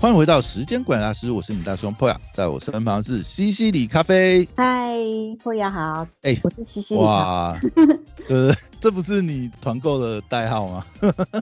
欢迎回到时间管理大师，我是你大兄 Poya，在我身旁是西西里咖啡。嗨，Poya 好，哎我是西西里咖哇，对对对，这不是你团购的代号吗？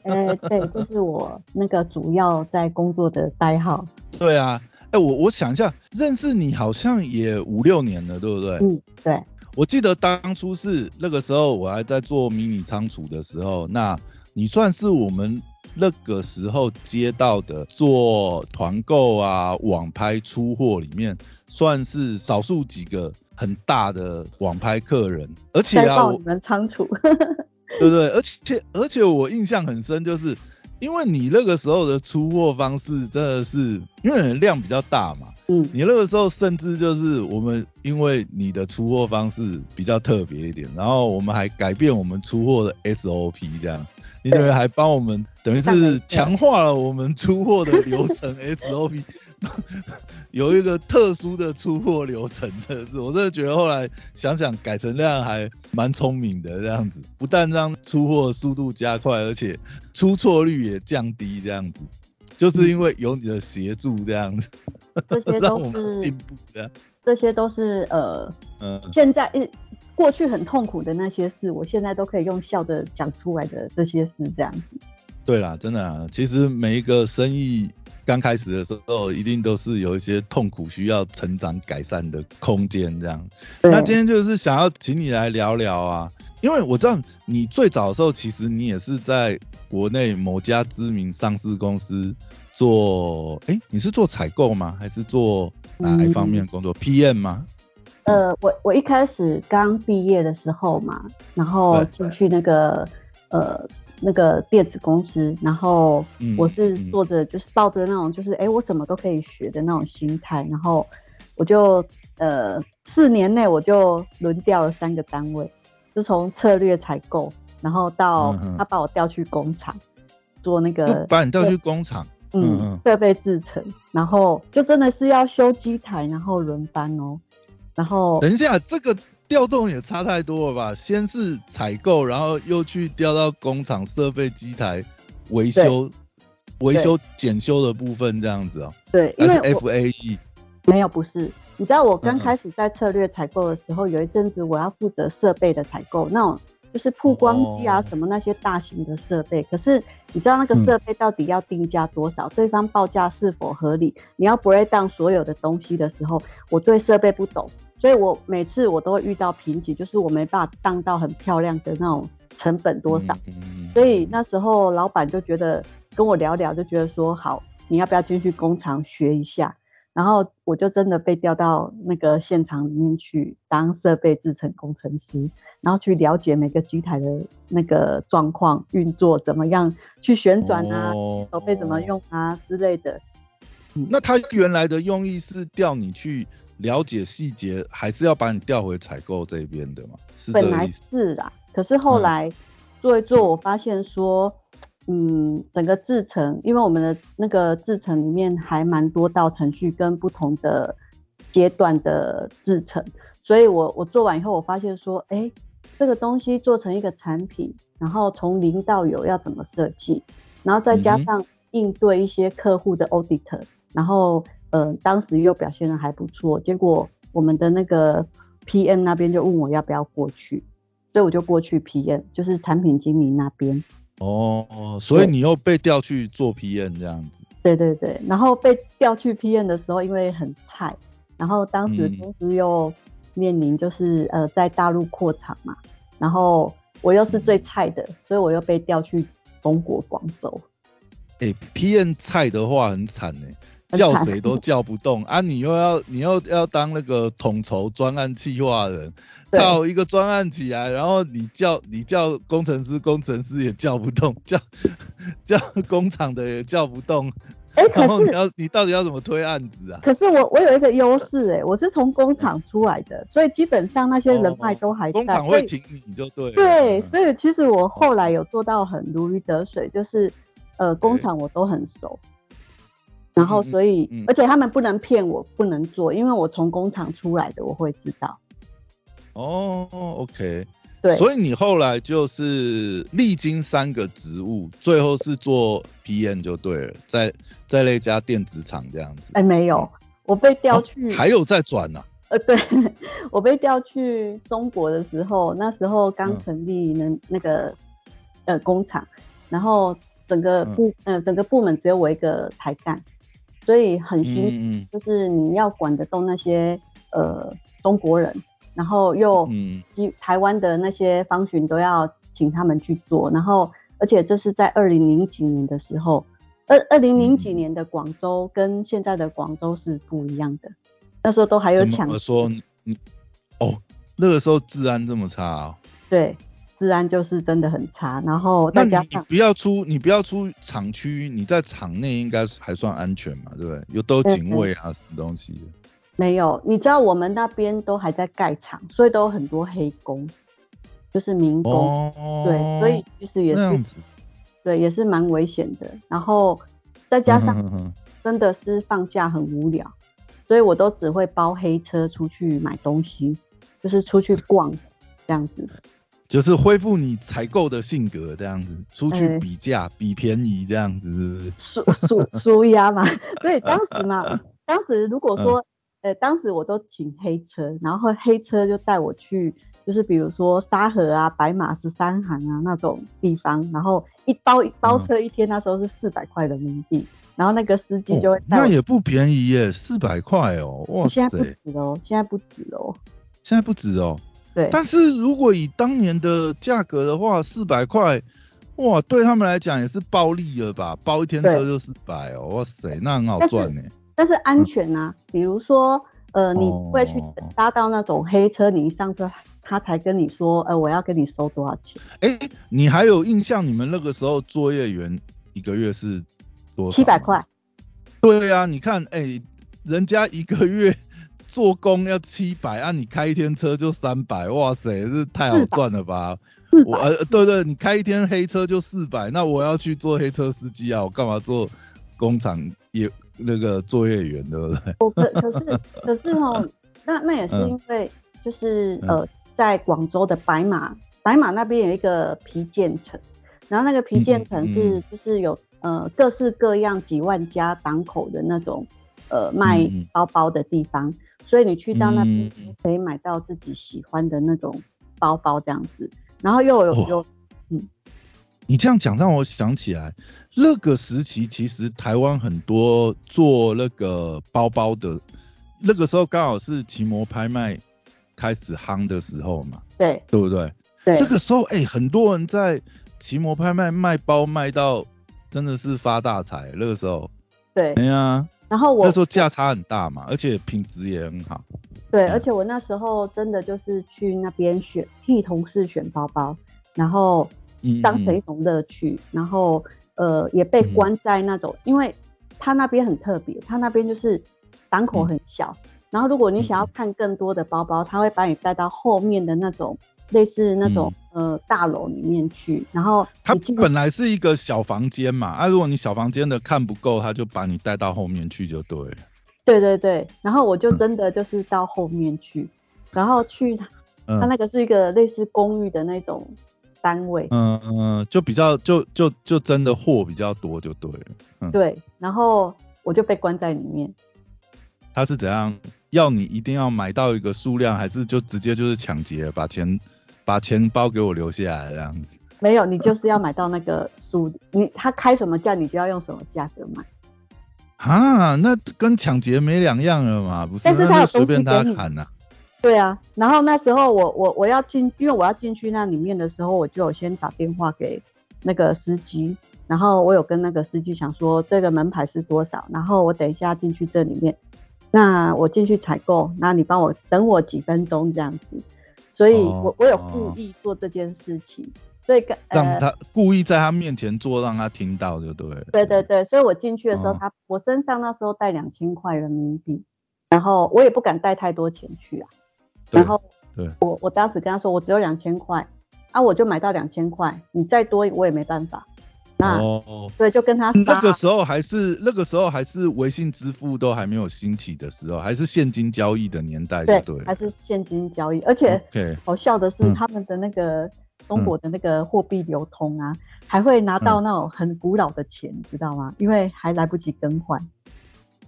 呃，对，这是我那个主要在工作的代号。对啊，哎，我我想一下，认识你好像也五六年了，对不对？嗯，对，我记得当初是那个时候我还在做迷你仓储的时候，那你算是我们那个时候接到的做团购啊、网拍出货里面，算是少数几个很大的网拍客人，而且啊，我们仓储。对不对？而且而且我印象很深，就是因为你那个时候的出货方式真的是，因为量比较大嘛，嗯，你那个时候甚至就是我们因为你的出货方式比较特别一点，然后我们还改变我们出货的 SOP 这样，还帮我们等于是强化了我们出货的流程 SOP，有一个特殊的出货流程，真的是我真的觉得后来想想改成那样还蛮聪明的这样子，不但让出货速度加快，而且出错率也降低这样子。就是因为有你的协助这样子，这些都是进是步的。这些都是呃，嗯，现在呃过去很痛苦的那些事，我现在都可以用笑着讲出来的这些事，这样子。对啦，真的啊，其实每一个生意刚开始的时候，一定都是有一些痛苦需要成长改善的空间这样。那今天就是想要请你来聊聊啊，因为我知道你最早的时候，其实你也是在国内某家知名上市公司做，哎、你是做采购吗？还是做哪一方面工作、p m 吗？呃，我我一开始刚毕业的时候嘛，然后对进去那个呃那个电子公司，然后嗯我是嗯做着就是抱着那种就是哎、诶我什么都可以学的那种心态，然后我就呃四年内我就轮调了三个单位，就从策略采购，然后到他把我调去工厂做那就个把你调去工厂，嗯设备制成，然后就真的是要修机台，然后轮班哦，然后等一下，这个调动也差太多了吧？先是采购，然后又去调到工厂设备机台维修、维修检修的部分这样子哦、对，因为 FAE？没有不是，你知道我刚开始在策略采购的时候，有一阵子我要负责设备的采购，那种就是曝光机啊哦什么那些大型的设备，可是你知道那个嗯设备到底要定价多少，对方报价是否合理，你要 break down 所有的东西的时候，我对设备不懂，所以我每次我都会遇到瓶颈，就是我没办法当到很漂亮的那种成本多少。所以那时候老板就觉得跟我聊聊，就觉得说好，你要不要进去工厂学一下？然后我就真的被调到那个现场里面去当设备制成工程师，然后去了解每个机台的那个状况、运作怎么样，去旋转啊，哦手背怎么用啊之类的。那他原来的用意是调你去了解细节，还是要把你调回采购这边的嘛？是本来？是啦，可是后嗯来做一做，我发现说，嗯，整个制程，因为我们的那个制程里面还蛮多道程序跟不同的阶段的制程，所以我我做完以后，我发现说，哎，这个东西做成一个产品，然后从零到有要怎么设计，然后再加上应对一些客户的 audit，然后呃，当时又表现的还不错，结果我们的那个 PM 那边就问我要不要过去，所以我就过去 PM，就是产品经理那边。哦，所以你又被调去做 PM 这样子。对对对，然后被调去 PM 的时候，因为很菜，然后当时嗯公司又面临就是呃在大陆扩厂嘛，然后我又是最菜的，所以我又被调去中国广州。哎、p m 菜的话很惨哎、很惨叫谁都叫不动啊！你又要你又要当那个统筹专案企划人，到一个专案起来，然后你叫你叫工程师，工程师也叫不动，叫叫工厂的也叫不动，哎，然后可是你要你到底要怎么推案子啊？可是我我有一个优势哎，我是从工厂出来的，所以基本上那些人脉都还在。哦工厂会挺你就对了。对，嗯所以其实我后来有做到很如鱼得水，就是呃工厂我都很熟，然后所以、嗯。而且他们不能骗我，不能做，因为我从工厂出来的，我会知道。哦，OK，对，所以你后来就是历经三个职务，最后是做 PM 就对了，在在那家电子厂这样子。哎，没有，我被调去，还有在转呢。呃，对，我被调去中国的时候，那时候刚成立那那个呃工厂，然后整个部呃整个部门只有我一个台干，所以很辛苦，就是你要管得动那些呃中国人，然后又西台湾的那些方巡都要请他们去做，然后而且这是在二零零几年的时候，二二零零几年的广州跟现在的广州是不一样的。那时候都还有抢。么说你哦，那个时候治安这么差啊？对，治安就是真的很差。然后再加上你不要出，你不要出厂区，你在厂内应该还算安全嘛，对不对？有都警卫啊，什么东西？没有，你知道我们那边都还在盖厂，所以都有很多黑工，就是民工。对，所以其实也是，对，也是蛮危险的。然后再加上真的是放假很无聊。所以我都只会包黑车出去买东西，就是出去逛这样子，就是恢复你采购的性格这样子，出去比价比便宜这样子，输输输压嘛。所以当时嘛，当时如果说，呃，当时我都请黑车，然后黑车就带我去，就是比如说沙河啊、白马十三行啊那种地方，然后一包一包车一天那时候是四百块人民币。然后那个司机就会，那也不便宜耶，四百块哦，哇塞！现在不止哦，现在不止哦，现在不止哦。对。但是如果以当年的价格的话，四百块，哇，对他们来讲也是暴利了吧？包一天车就四百哦，哇塞，那很好赚呢。但是安全啊，比如说，呃，你会去搭到那种黑车，你一上车，他才跟你说，呃，我要跟你收多少钱？哎，你还有印象？你们那个时候作业员一个月是？多？七百块，对啊，你看，哎，人家一个月做工要七百，啊，你开一天车就三百，哇塞，这太好赚了吧？我，呃，对对，你开一天黑车就四百，那我要去做黑车司机啊，我干嘛做工厂业那个作业员，对不对？我可可是 可是哦，那那也是因为就是呃，在广州的白马，白马那边有一个皮件城，然后那个皮件城是就是有。呃，各式各样几万家档口的那种，呃，卖包包的地方，所以你去到那边可以买到自己喜欢的那种包包这样子，然后又有有，嗯，你这样讲让我想起来，那个时期其实台湾很多做那个包包的，那个时候刚好是骑摩拍卖开始夯的时候嘛，对，对不对？对，那个时候哎，很多人在骑摩拍卖卖包卖到。真的是发大财，那个时候。对。对啊。然后我那时候价差很大嘛，而且品质也很好。对，而且我那时候真的就是去那边选，替同事选包包，然后当成一种乐趣，然后呃也被关在那种，因为他那边很特别，他那边就是档口很小，然后如果你想要看更多的包包，他会把你带到后面的那种。类似那种呃大楼里面去，然后它本来是一个小房间嘛，啊，如果你小房间的看不够，他就把你带到后面去就对了。对对对，然后我就真的就是到后面去，然后去他他那个是一个类似公寓的那种单位，嗯嗯，就比较就就就真的货比较多就对了。对，然后我就被关在里面。他是怎样要你一定要买到一个数量，还是就直接就是抢劫把钱？把钱包给我留下来，这样子。没有，你就是要买到那个书，你他开什么价，你就要用什么价格买。啊，那跟抢劫没两样了嘛，不是？但是他有随便他砍呐。对啊，然后那时候我我我要进，因为我要进去那里面的时候，我就有先打电话给那个司机，然后我有跟那个司机想说这个门牌是多少，然后我等一下进去这里面，那我进去采购，那你帮我等我几分钟这样子。所以，我我有故意做这件事情，所以让他故意在他面前做，让他听到就对了。对对对，所以我进去的时候，他我身上那时候带两千块人民币，然后我也不敢带太多钱去啊。然后，对，我我当时跟他说，我只有两千块，啊，我就买到两千块，你再多我也没办法。那哦，对，就跟他那个杀时候还是那个时候还是微信支付都还没有兴起的时候，还是现金交易的年代，對对。还是现金交易，而且好笑的是嗯他们的那个中国的那个货币流通啊，还会拿嗯到那种很古老的钱，你知道吗？因为还来不及更换。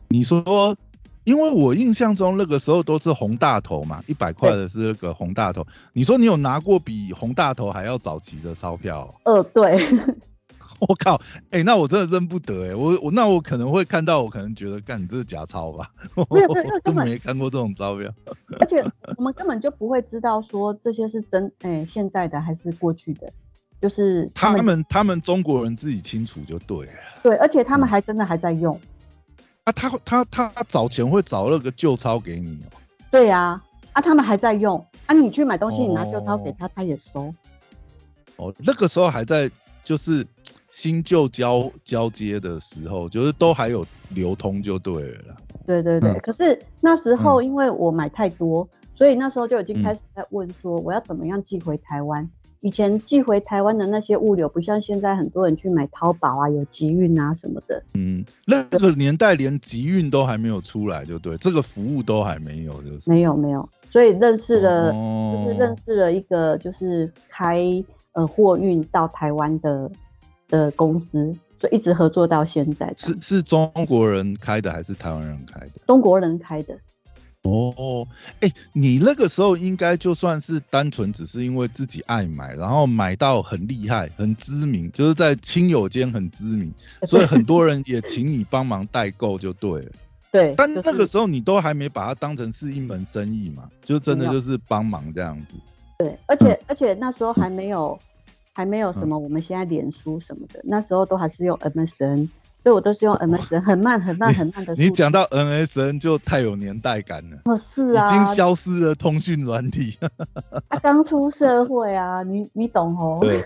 你说，因为我印象中那个时候都是红大头嘛，一百块的是那个红大头。你说你有拿过比红大头还要早期的钞票哦、呃，对，我靠，哎、那我真的认不得哎、我我那我可能会看到，我可能觉得，干你这是假钞吧？没有没有因为我根本没看过这种钞票。而且我们根本就不会知道说这些是真哎、现在的还是过去的，就是他们们他们中国人自己清楚就对了。对，而且他们嗯还真的还在用。啊，他他他找钱会找那个旧钞给你哦、对呀、啊，他们还在用啊，你去买东西，你拿旧钞给哦他，他也收。哦，那个时候还在就是新旧交交接的时候，就是都还有流通就对了啦。对对对，嗯可是那时候因为我买太多，所以那时候就已经嗯开始在问说我要怎么样寄回台湾。以前寄回台湾的那些物流，不像现在很多人去买淘宝啊，有集运啊什么的。嗯，那个年代连集运都还没有出来，就对，这个服务都还没有，就是。没有没有，所以认识了，哦就是认识了一个就是开呃货运到台湾的的公司，所以一直合作到现在。是是中国人开的还是台湾人开的？中国人开的，哦，哎、你那个时候应该就算是单纯只是因为自己爱买，然后买到很厉害、很知名，就是在亲友间很知名，所以很多人也请你帮忙代购就对了。对，但那个时候你都还没把它当成是一门生意嘛，就真的就是帮忙这样子。对，而且、而且那时候还没有还没有什么我们现在脸书什么的，那时候都还是用 MSN，所以我都是用 MSN，很慢很慢很慢的。你讲到 MSN 就太有年代感了，哦是啊已经啊，消失了通讯软体。他刚出社会啊，你你懂哦。对，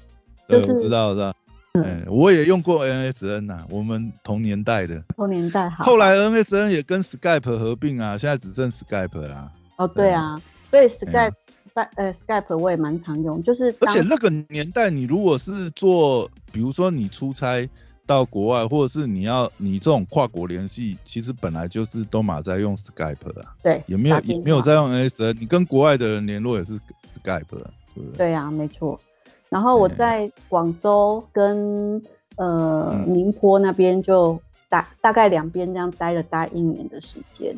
对，就是我知道，我知道。嗯，我也用过 MSN 呐、我们同年代的。同年代好。后来 NSN 也跟 Skype 合并啊，现在只剩 Skype 啦。哦对啊，所以 Skype 嗯呃 Skype 我也蛮常用，就是而且那个年代，你如果是做，比如说你出差到国外，或者是你要你这种跨国联系，其实本来就是都马在用 Skype 啊，对也没有也没有在用 NSN，你跟国外的人联络也是 Skype 啊，对不对？对啊，没错。然后我嗯在广州跟呃嗯宁波那边就大大概两边这样待了大一年的时间，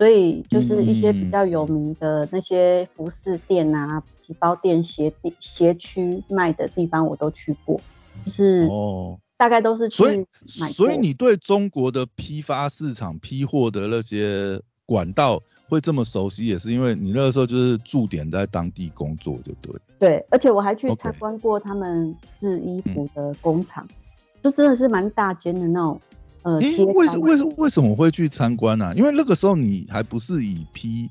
所以就是一些比较有名的那些服饰店啊、皮包店、鞋店、鞋区卖的地方我都去过，就是哦，大概都是去所以。所以你对中国的批发市场批货的那些管道会这么熟悉，也是因为你那个时候就是驻点在当地工作，就对。对，而且我还去参观过他们制衣服的工厂，就真的是蛮大间的那种。呃，诶、街为什摊为什为什么会去参观呢、因为那个时候你还不是以批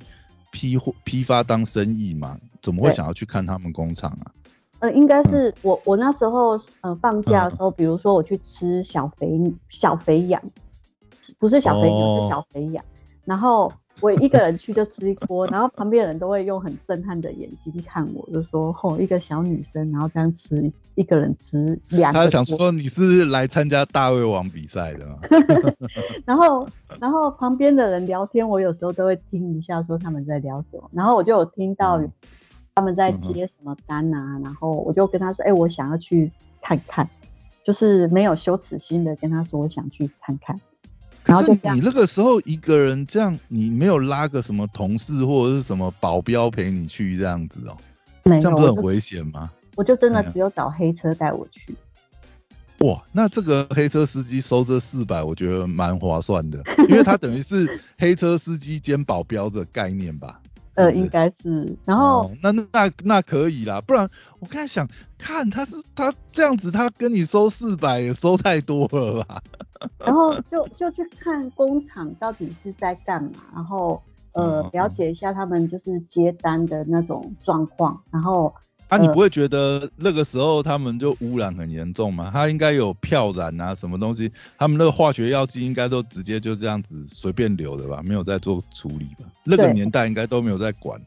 批货批发当生意嘛，怎么会对。想要去看他们工厂啊？呃，应该是我我那时候呃放假的时候，比如说我去吃小肥小肥羊，不是小肥牛、哦。是小肥羊，然后我一个人去就吃一锅，然后旁边的人都会用很震撼的眼睛看我，就说吼、一个小女生，然后这样吃一个人吃两个他想说你是来参加大胃王比赛的吗？然后，然后旁边的人聊天，我有时候都会听一下，说他们在聊什么。然后我就有听到嗯他们在接什么单啊，然后我就跟他说，哎、我想要去看看，就是没有羞耻心的跟他说我想去看看。然可是你那个时候一个人这样，你没有拉个什么同事或者是什么保镖陪你去这样子哦、这样不是很危险吗？我就真的只有找黑车带我去。哇，那这个黑车司机收这四百，我觉得蛮划算的，因为他等于是黑车司机兼保镖的概念吧。呃，应该是。然后、哦、那那那可以啦，不然我刚才想看他是他这样子，他跟你收四百也收太多了吧？然后就就去看工厂到底是在干嘛，然后呃嗯了解一下他们就是接单的那种状况，然后啊，你呃不会觉得那个时候他们就污染很严重吗？他应该有漂染啊，什么东西，他们那个化学药剂应该都直接就这样子随便流的吧，没有在做处理吧？那个年代应该都没有在管，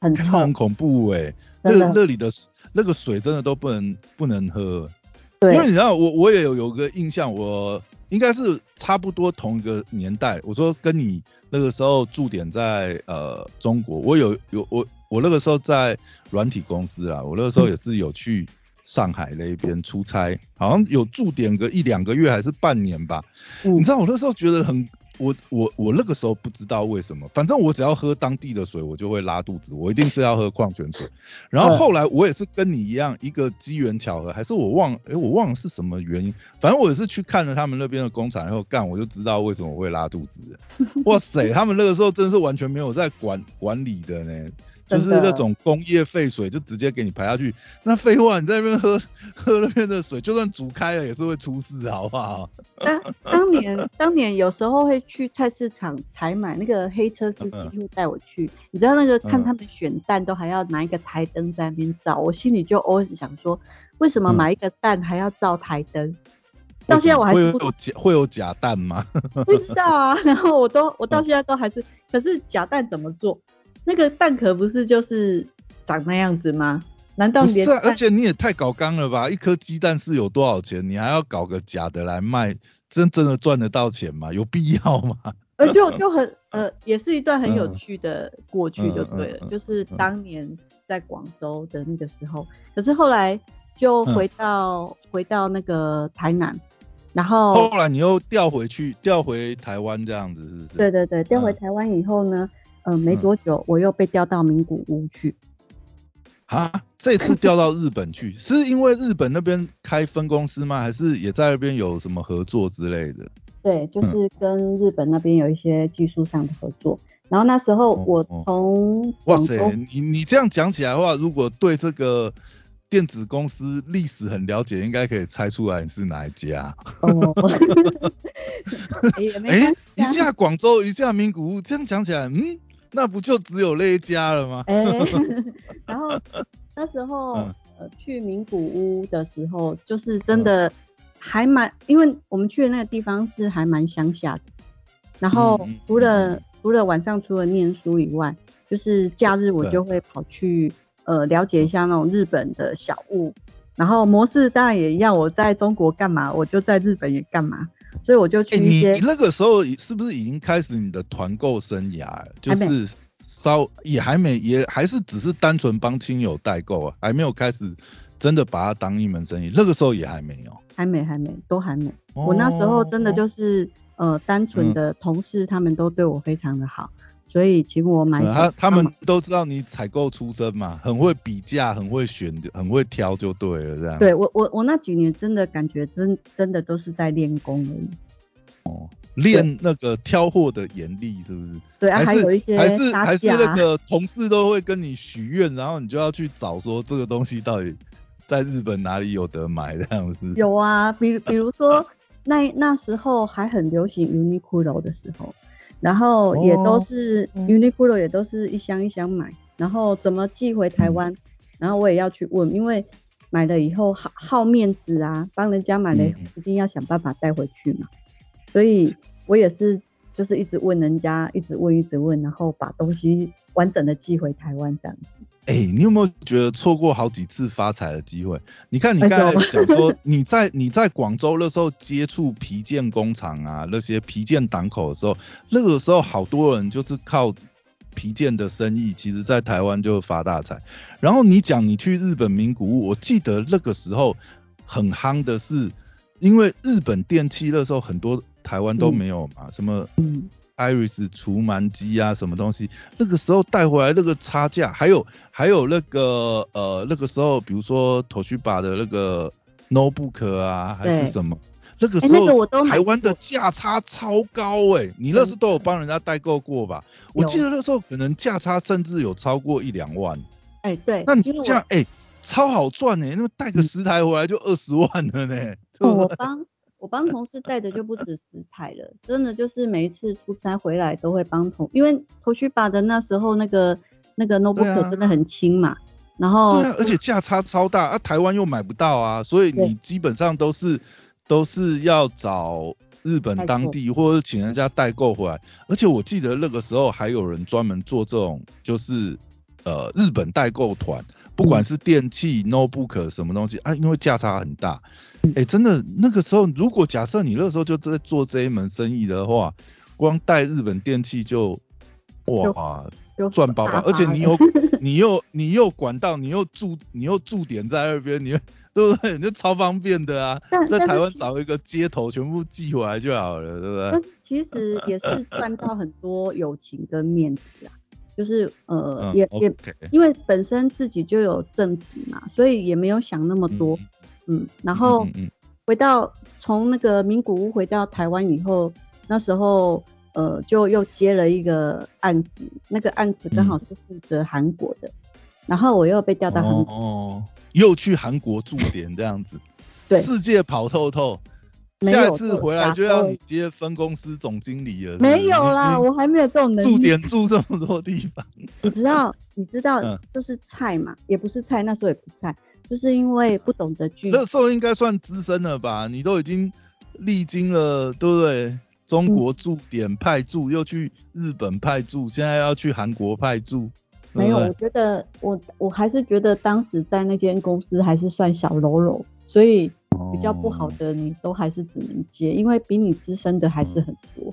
很很恐怖哎、那那里的那个水真的都不能不能喝。对，因为你知道我我也有有个印象，我应该是差不多同一个年代。我说跟你那个时候驻点在呃中国，我有有我我那个时候在软体公司啦，我那个时候也是有去上海那边出差，好像有驻点个一两个月还是半年吧。嗯你知道我那时候觉得很。我我我那个时候不知道为什么，反正我只要喝当地的水，我就会拉肚子，我一定是要喝矿泉水。然后后来我也是跟你一样，一个机缘巧合，还是我忘，哎、我忘了是什么原因，反正我也是去看了他们那边的工厂然后干，我就知道为什么我会拉肚子。哇塞，他们那个时候真是完全没有在管管理的呢。就是那种工业废水就直接给你排下去，那废话你在那边喝喝那边的水，就算煮开了也是会出事，好不好？当当年当年有时候会去菜市场采买，那个黑车司机会带我去，你知道那个看嗯他们选蛋都还要拿一个台灯在那边照，我心里就 always 想说，为什么嗯买一个蛋还要照台灯？到现在我还会是不有假会有假蛋吗？不知道啊，然后我都我到现在都还是，可是假蛋怎么做？那个蛋壳不是就是长那样子吗？难道连而且你也太搞刚了吧？一颗鸡蛋是有多少钱？你还要搞个假的来卖，真真的赚得到钱吗？有必要吗？呃，就就很呃，也是一段很有嗯趣的过去就对了，嗯嗯嗯就是当年在广州的那个时候，可是后来就嗯回到、回到那个台南，然后后来你又调回去，调回台湾这样子，是不是？对对对，调回嗯台湾以后呢，呃，没嗯。多久我又被调到名古屋去，啊，这次调到日本去，是因为日本那边开分公司吗？还是也在那边有什么合作之类的？对，就嗯。是跟日本那边有一些技术上的合作，然后那时候哦我哦。从哇塞，，你你这样讲起来的话，如果对这个电子公司历史很了解，应该可以猜出来你是哪一家。哦，哎 一下广州，一下名古屋，这样讲起来，嗯，那不就只有那一家了吗？哎、然后那时候、嗯。呃去名古屋的时候，就是真的还蛮，因为我们去的那个地方是还蛮乡下的，然后除了、嗯。除了晚上除了念书以外，就是假日我就会跑去呃了解一下那种日本的小物，然后模式当然也一样，我在中国干嘛，我就在日本也干嘛，所以我就哎、去一些、你你那个时候是不是已经开始你的团购生涯？就是稍也还没，也还是只是单纯帮亲友代购啊，还没有开始真的把它当一门生意。那个时候也还没有。还没还没都还没。我那时候真的哦就是呃单嗯纯的同事，他们都对我非常的好，所以请我买他他们都知道你采购出身嘛，很会比价，很会选，很会挑就对了，这样。对我我我那几年真的感觉真真的都是在练功而已。哦练那个挑货的眼力是不是？对啊，还是有一些还是杀还是那个同事都会跟你许愿，然后你就要去找说这个东西到底在日本哪里有得买这样子。有啊，比比如说那那时候还很流行 Uniqlo 的时候，然后也都哦是、嗯。Uniqlo 也都是一箱一箱买，然后怎么寄回台湾，然后我也要去问，因为买了以后好好面子啊，帮人家买了一定要想办法带回去嘛，所以我也是就是一直问人家，一直问一直问，然后把东西完整的寄回台湾这样子。哎、你有没有觉得错过好几次发财的机会？你看你哎刚才讲说你在你在广州那时候接触皮件工厂啊，那些皮件档口的时候，那个时候好多人就是靠皮件的生意，其实在台湾就发大财。然后你讲你去日本名古屋，我记得那个时候很夯的是，因为日本电器那时候很多台湾都嗯没有嘛，什么嗯，Iris 除螨机啊，什么东西，那个时候带回来那个差价，还有还有那个呃那个时候，比如说 Toshiba 的那个 notebook 啊，还是什么，那个时候台湾的过价差超高哎、你那时候都有帮人家代购过吧？我记得那时候可能价差甚至有超过一两万，哎、对，那你这样哎、超好赚哎、那么带个十台回来就二十万了呢、我帮我帮同事带的就不止十台了，真的就是每一次出差回来都会帮同，因为头须把的那时候那个那个 notebook 啊真的很轻嘛，然后对啊，而且价差超大啊，台湾又买不到啊，所以你基本上都是都是要找日本当地或者是请人家代购回来。而且我记得那个时候还有人专门做这种，就是呃日本代购团，不管是电器、notebook 什么东西啊，因为价差很大。哎，真的那个时候，如果假设你那时候就在做这一门生意的话，光带日本电器就哇赚包包，而且你有 你又你又管道，你又驻你又驻点在那边，你对不对？你就超方便的啊，在台湾找一个接头，全部寄回来就好了，对不对？但是其实也是赚到很多友情跟面子啊。就是呃也也因为本身自己就有正职嘛，所以也没有想那么多，嗯，然后回到从那个名古屋回到台湾以后，那时候呃就又接了一个案子，那个案子刚好是负责韩国的，然后我又被调到韩国，哦，又去韩国驻点这样子，对，世界跑透透。下次回来就要你接分公司总经理了。没有啦，我还没有这种能力。驻点住这么多地方。你知道，你知道，就是菜嘛，也不是菜，那时候也不菜，就是因为不懂得拒。那时候应该算资深了吧？你都已经历经了，对不对？中国驻点派驻，又去日本派驻，现在要去韩国派驻。没有，我觉得我我还是觉得当时在那间公司还是算小喽啰，所以。比较不好的，你都还是只能接，因为比你资深的还是很多。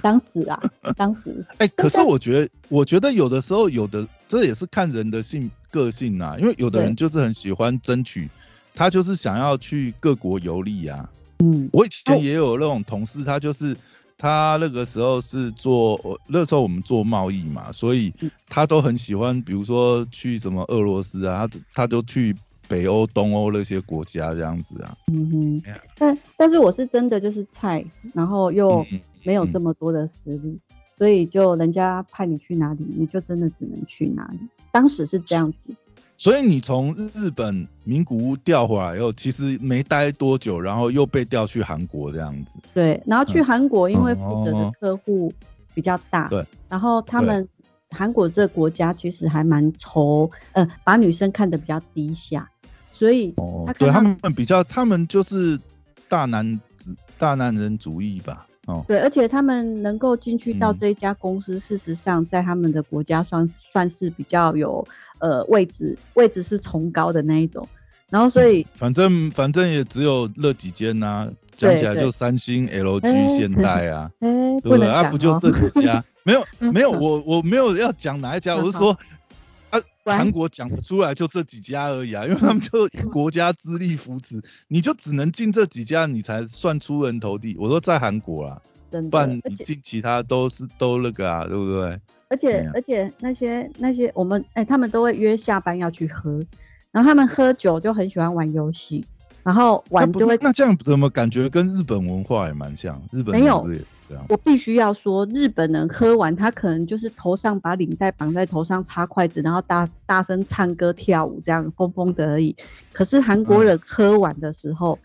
当时啊，当时，哎，可是我觉得，我觉得有的时候，有的这也是看人的性个性啊，因为有的人就是很喜欢争取，他就是想要去各国游历啊。嗯，我以前也有那种同事，他就是他那个时候是做，那时候我们做贸易嘛，所以他都很喜欢，比如说去什么俄罗斯啊，他他都去。北欧、东欧那些国家这样子啊，嗯哼，但但是我是真的就是菜，然后又没有这么多的实力，所以就人家派你去哪里，你就真的只能去哪里。当时是这样子。所以你从日本名古屋调回来以后，其实没待多久，然后又被调去韩国这样子。对，然后去韩国，因为负责的客户比较大，对，然后他们韩国这个国家其实还蛮愁，呃，把女生看得比较低下。所以，对他们比较，他们就是大男子、大男人主义吧。哦，对，而且他们能够进去到这一家公司，事实上在他们的国家算算是比较有呃位置，位置是崇高的那一种。然后，所以反正反正也只有那几间呐，讲起来就三星、LG、现代啊，对不对？啊，不就这几家？没有 没有，我我没有要讲哪一家，我是说。啊，韩国讲不出来就这几家而已啊，因为他们就国家资历扶持，你就只能进这几家，你才算出人头地。我说在韩国啊，不然你进其他都是都那个啊，对不对？而且而且那些那些我们哎，他们都会约下班要去喝，然后他们喝酒就很喜欢玩游戏，然后玩就会那这样怎么感觉跟日本文化也蛮像？日本没有。我必须要说，日本人喝完，他可能就是头上把领带绑在头上，插筷子，然后大大声唱歌跳舞，这样疯疯的而已。可是韩国人喝完的时候，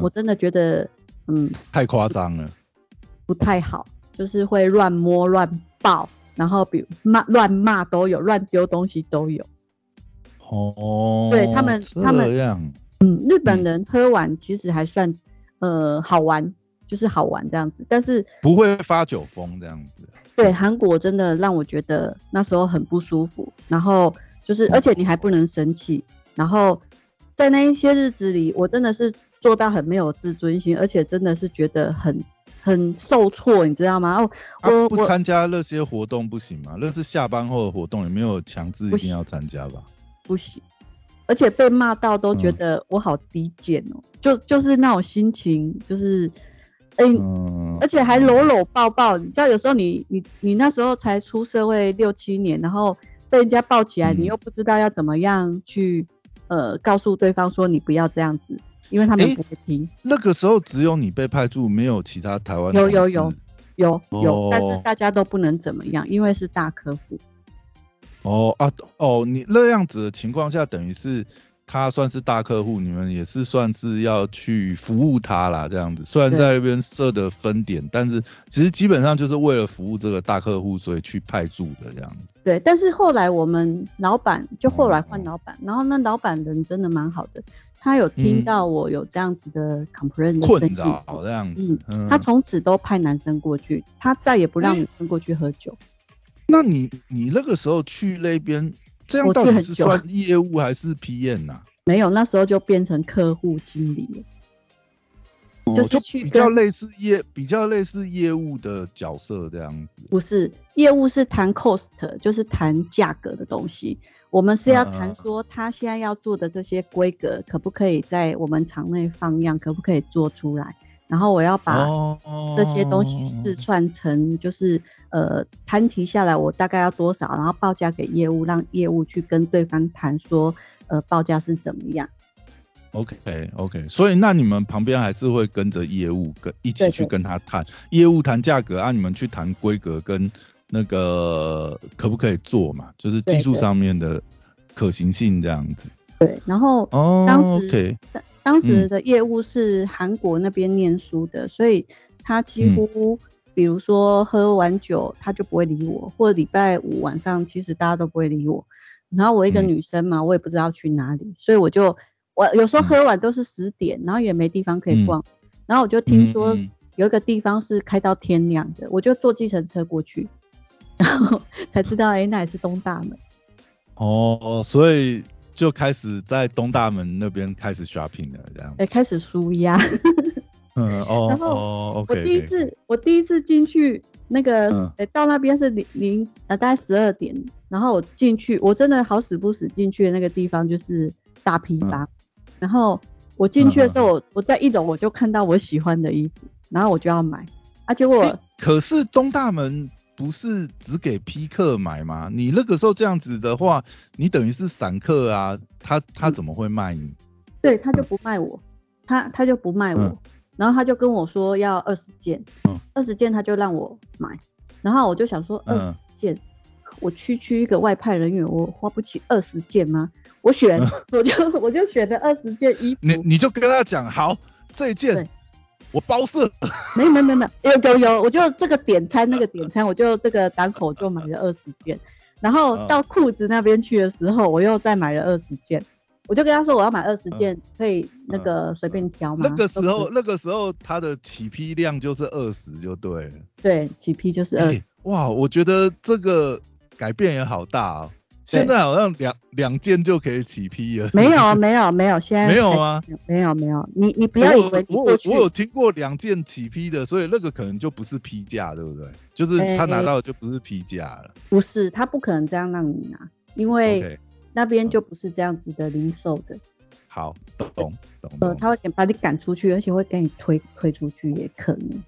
我真的觉得，嗯，太夸张了，不太好，就是会乱摸乱抱，然后比骂乱骂都有，乱丢东西都有。哦，对他们，他们，嗯，日本人喝完其实还算，呃，好玩。就是好玩这样子，但是不会发酒疯这样子。对，韩国真的让我觉得那时候很不舒服。然后就是，而且你还不能生气。然后在那一些日子里，我真的是做到很没有自尊心，而且真的是觉得很很受挫，你知道吗？哦，我不参加那些活动不行吗？那是下班后的活动，也没有强制一定要参加吧？不行，而且被骂到都觉得我好低贱哦，就就是那种心情，就是。哎，而且还搂搂抱抱，你知道有时候你你你那时候才出社会六七年，然后被人家抱起来，你又不知道要怎么样去呃告诉对方说你不要这样子，因为他们不会听。那个时候只有你被派驻，没有其他台湾有有有有有，但是大家都不能怎么样，因为是大客户。哦啊哦，你那样子的情况下，等于是。他算是大客户，你们也是算是要去服务他啦，这样子。虽然在那边设的分点，但是其实基本上就是为了服务这个大客户，所以去派驻的这样子。对，但是后来我们老板就后来换老板，然后那老板人真的蛮好的，他有听到我有这样子的 complaint 困扰这样子，嗯，他从此都派男生过去，他再也不让女生过去喝酒。那你你那个时候去那边？这样到底是算业务还是 PM 呐？没有，那时候就变成客户经理了。就是去比较类似业，比较类似业务的角色这样子。不是，业务是谈 cost，就是谈价格的东西。我们是要谈说他现在要做的这些规格，可不可以在我们厂内放样，可不可以做出来？然后我要把这些东西试串成，就是呃摊提下来，我大概要多少，然后报价给业务，让业务去跟对方谈说，呃报价是怎么样。OK OK，所以那你们旁边还是会跟着业务跟一起去跟他谈，业务谈价格啊，你们去谈规格跟那个可不可以做嘛，就是技术上面的可行性这样子。对，然后当时当当时的业务是韩国那边念书的，所以他几乎比如说喝完酒他就不会理我，或者礼拜五晚上其实大家都不会理我，然后我一个女生嘛，我也不知道去哪里，所以我就。我有时候喝完都是十点，然后也没地方可以逛，然后我就听说有一个地方是开到天亮的，我就坐计程车过去，然后 才知道哎，那也是东大门。哦，所以就开始在东大门那边开始 shopping 了，这样。哎，开始舒压。嗯哦。然后我第一次我第一次进去那个，哎，到那边是零零呃大概十二点，然后我进去，我真的好死不死进去的那个地方就是大批发。然后我进去的时候，我我在一楼我就看到我喜欢的衣服，然后我就要买，啊结果可是东大门不是只给批客买吗？你那个时候这样子的话，你等于是散客啊，他他怎么会卖你？对他就不卖我，他他就不卖我，然后他就跟我说要二十件，二十件他就让我买，然后我就想说二十件，我区区一个外派人员，我花不起二十件吗？我选，我就我就选了二十件衣服。你你就跟他讲，好，这一件我包色。没有没有没有有有有，我就这个点餐那个点餐，我就这个档口就买了二十件。然后到裤子那边去的时候，我又再买了二十件。我就跟他说我要买二十件，可以那个随便挑吗？那个时候那个时候他的起批量就是二十就对了。对，起批就是二十。哇，我觉得这个改变也好大啊。现在好像两两件就可以起批了。没有没有没有，现在没有吗？没有没有，你你不要以为我我我有听过两件起批的，所以那个可能就不是批价，对不对？就是他拿到的就不是批价了。不是，他不可能这样让你拿，因为那边就不是这样子的零售的。好，懂懂。呃，他会把你赶出去，而且会给你推推出去，也可能。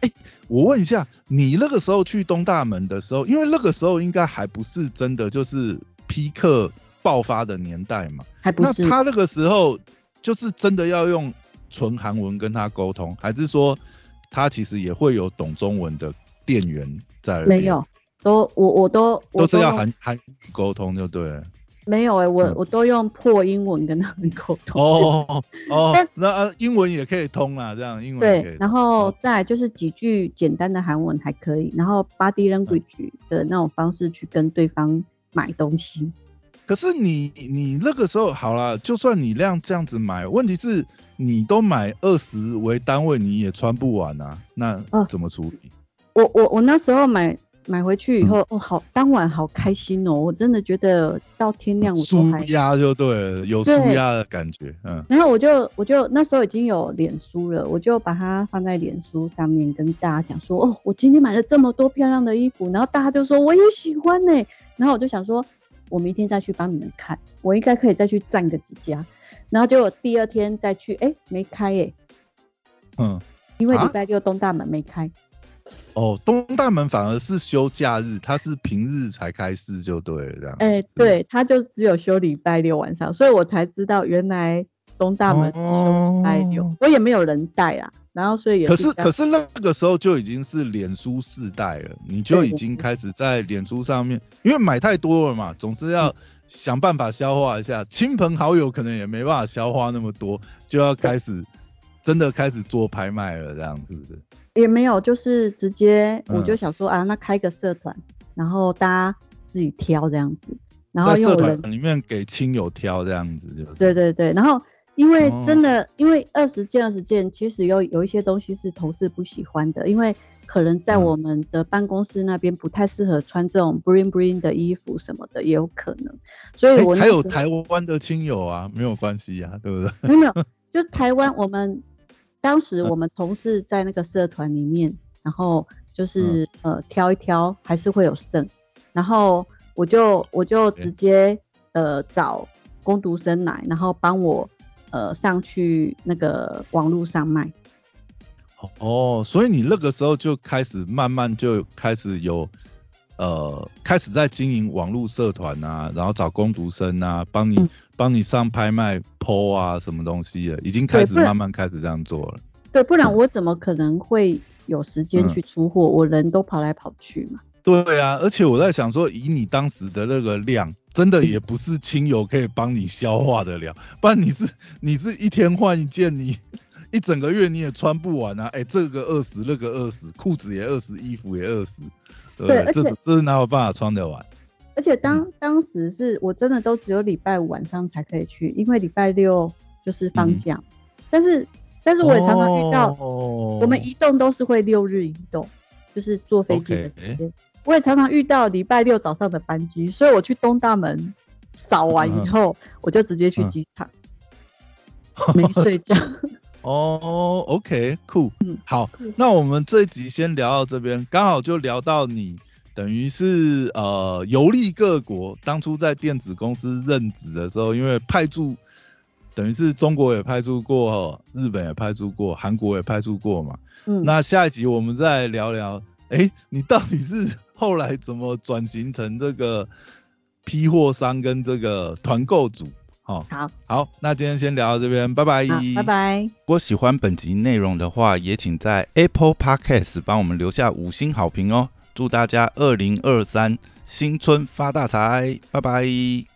哎，我问一下，你那个时候去东大门的时候，因为那个时候应该还不是真的就是批克爆发的年代嘛，还不是？那他那个时候就是真的要用纯韩文跟他沟通，还是说他其实也会有懂中文的店员在？没有，都我我都都是要韩韩语沟通就对。没有哎，我我都用破英文跟他们沟通。哦哦，那英文也可以通啦，这样英文对，然后再就是几句简单的韩文还可以，然后 body language 的那种方式去跟对方买东西。可是你你那个时候好了，就算你那样这样子买，问题是你都买二十为单位，你也穿不完啊，那怎么处理？我我我那时候买。买回去以后，哦，好，当晚好开心哦，我真的觉得到天亮我都还。压就对了，有舒压的感觉，嗯。然后我就我就那时候已经有脸书了，我就把它放在脸书上面跟大家讲说，哦，我今天买了这么多漂亮的衣服，然后大家就说我也喜欢呢，然后我就想说，我明天再去帮你们看，我应该可以再去赞个几家，然后结果第二天再去，哎，没开耶。嗯，因为礼拜六东大门没开。哦，东大门反而是休假日，它是平日才开市就对了，这样。哎，对，它就只有休礼拜六晚上，所以我才知道原来东大门休礼拜六，我也没有人带啊，然后所以也。可是可是那个时候就已经是脸书世代了，你就已经开始在脸书上面，因为买太多了嘛，总是要想办法消化一下，亲朋好友可能也没办法消化那么多，就要开始真的开始做拍卖了，这样是不是？也没有，就是直接我就想说啊，那开个社团，然后大家自己挑这样子，然后社团里面给亲友挑这样子就是。对对对，然后因为真的，因为二十件二十件，其实有有一些东西是同事不喜欢的，因为可能在我们的办公室那边不太适合穿这种 bling bling 的衣服什么的，也有可能。所以我还有台湾的亲友啊，没有关系呀，对不对？没有没有，就台湾我们当时我们同事在那个社团里面，然后就是呃挑一挑，还是会有剩，然后我就我就直接呃找工读生来，然后帮我。呃，上去那个网络上卖。哦，所以你那个时候就开始慢慢就开始有，呃，开始在经营网络社团啊，然后找工读生啊，帮你帮你上拍卖 PO 啊，什么东西的，已经开始慢慢开始这样做了。对，不然我怎么可能会有时间去出货？我人都跑来跑去嘛。对啊，而且我在想说，以你当时的那个量。真的也不是亲友可以帮你消化得了，不然你是 你是一天换一件，你 一整个月你也穿不完啊！哎，这个二十，那个二十，裤子也二十，衣服也二十，对，这这是哪有办法穿得完？而且当当时是我真的都只有礼拜五晚上才可以去，因为礼拜六就是放假。但是但是我也常常遇到，我们移动都是会六日移动，就是坐飞机的时间。我也常常遇到礼拜六早上的班机，所以我去东大门扫完以后，我就直接去机场，没睡觉。哦，OK，cool，嗯，好，那我们这一集先聊到这边，刚好就聊到你等于是呃游历各国，当初在电子公司任职的时候，因为派驻等于是中国也派驻过，日本也派驻过，韩国也派驻过嘛。嗯，那下一集我们再聊聊，哎，你到底是？后来怎么转型成这个批货商跟这个团购组？好，好，那今天先聊到这边，拜拜，拜拜。如果喜欢本集内容的话，也请在 Apple Podcast 帮我们留下五星好评哦。祝大家二零二三新春发大财，拜拜。